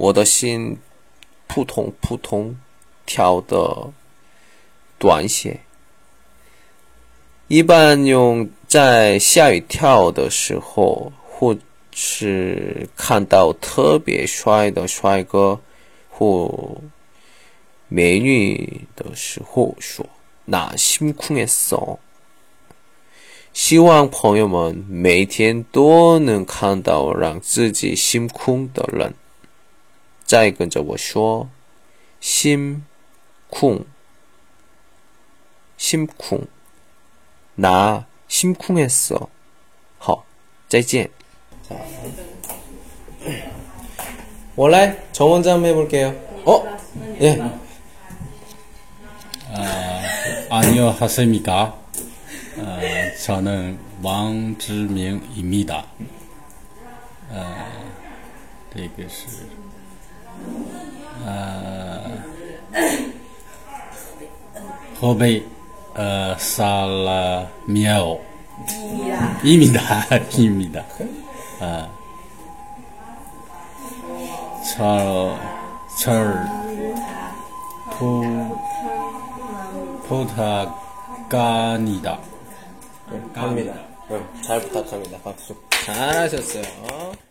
我的心扑通扑通跳的短些。一般用在下雨跳的时候，或是看到特别帅的帅哥或美女的时候说：“那心空했 어。 ”希望朋友们每天都能看到让自己心空的人。 再跟着我说：“心空，心空，那心空했어。”好，再见。我来정원장해볼게요 어? 예. 안녕하십니까? 어, 저는 왕志明입니다. 어, 这个是 uh, Kobe uh, Salmiao 입니다. 입니다. 아, 철, 철, 어, 아. 포, 포타간이다. 갑니다. 응, 잘 부탁합니다. 박수. 잘하셨어요.